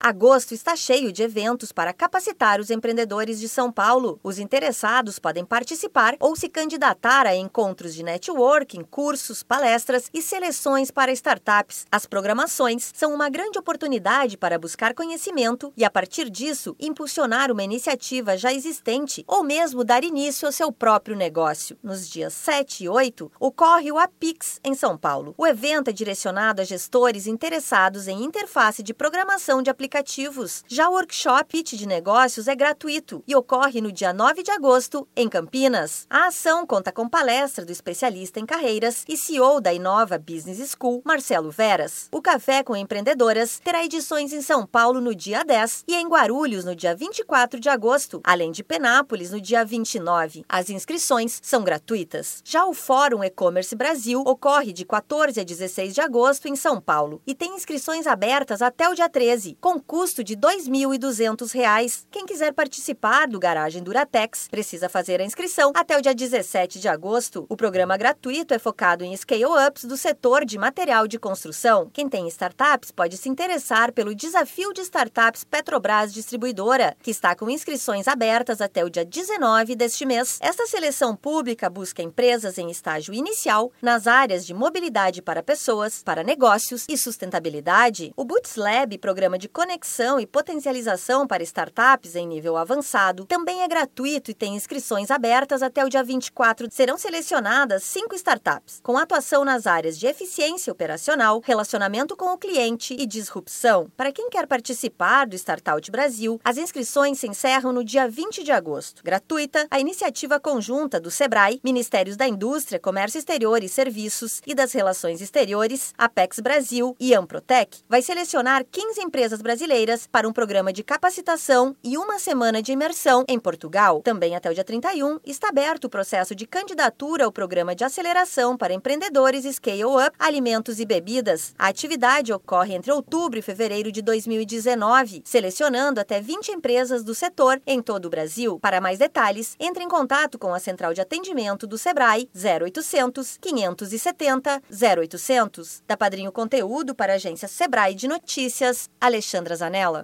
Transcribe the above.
Agosto está cheio de eventos para capacitar os empreendedores de São Paulo. Os interessados podem participar ou se candidatar a encontros de networking, cursos, palestras e seleções para startups. As programações são uma grande oportunidade para buscar conhecimento e, a partir disso, impulsionar uma iniciativa já existente ou mesmo dar início ao seu próprio negócio. Nos dias 7 e 8, ocorre o Apix em São Paulo. O evento é direcionado a gestores interessados em interface de programação de aplicativos aplicativos. Já o workshop Pitch de Negócios é gratuito e ocorre no dia 9 de agosto, em Campinas. A ação conta com palestra do especialista em carreiras e CEO da Inova Business School, Marcelo Veras. O Café com Empreendedoras terá edições em São Paulo no dia 10 e em Guarulhos no dia 24 de agosto, além de Penápolis no dia 29. As inscrições são gratuitas. Já o Fórum E-Commerce Brasil ocorre de 14 a 16 de agosto em São Paulo e tem inscrições abertas até o dia 13, com custo de R$ 2.200. Quem quiser participar do Garagem Duratex precisa fazer a inscrição até o dia 17 de agosto. O programa gratuito é focado em scale-ups do setor de material de construção. Quem tem startups pode se interessar pelo Desafio de Startups Petrobras Distribuidora, que está com inscrições abertas até o dia 19 deste mês. Esta seleção pública busca empresas em estágio inicial nas áreas de mobilidade para pessoas, para negócios e sustentabilidade. O Boots Lab, programa de conexão conexão e potencialização para startups em nível avançado também é gratuito e tem inscrições abertas até o dia 24. Serão selecionadas cinco startups com atuação nas áreas de eficiência operacional, relacionamento com o cliente e disrupção. Para quem quer participar do Startup Brasil, as inscrições se encerram no dia 20 de agosto. Gratuita, a iniciativa conjunta do SEBRAE, Ministérios da Indústria, Comércio Exterior e Serviços e das Relações Exteriores, Apex Brasil e Amprotec vai selecionar 15 empresas brasileiras brasileiras para um programa de capacitação e uma semana de imersão em Portugal. Também até o dia 31 está aberto o processo de candidatura ao programa de aceleração para empreendedores Scale Up Alimentos e Bebidas. A atividade ocorre entre outubro e fevereiro de 2019, selecionando até 20 empresas do setor em todo o Brasil. Para mais detalhes, entre em contato com a central de atendimento do Sebrae 0800 570 0800. Da Padrinho Conteúdo para a agência Sebrae de Notícias, Alexandre Alexandra Zanella.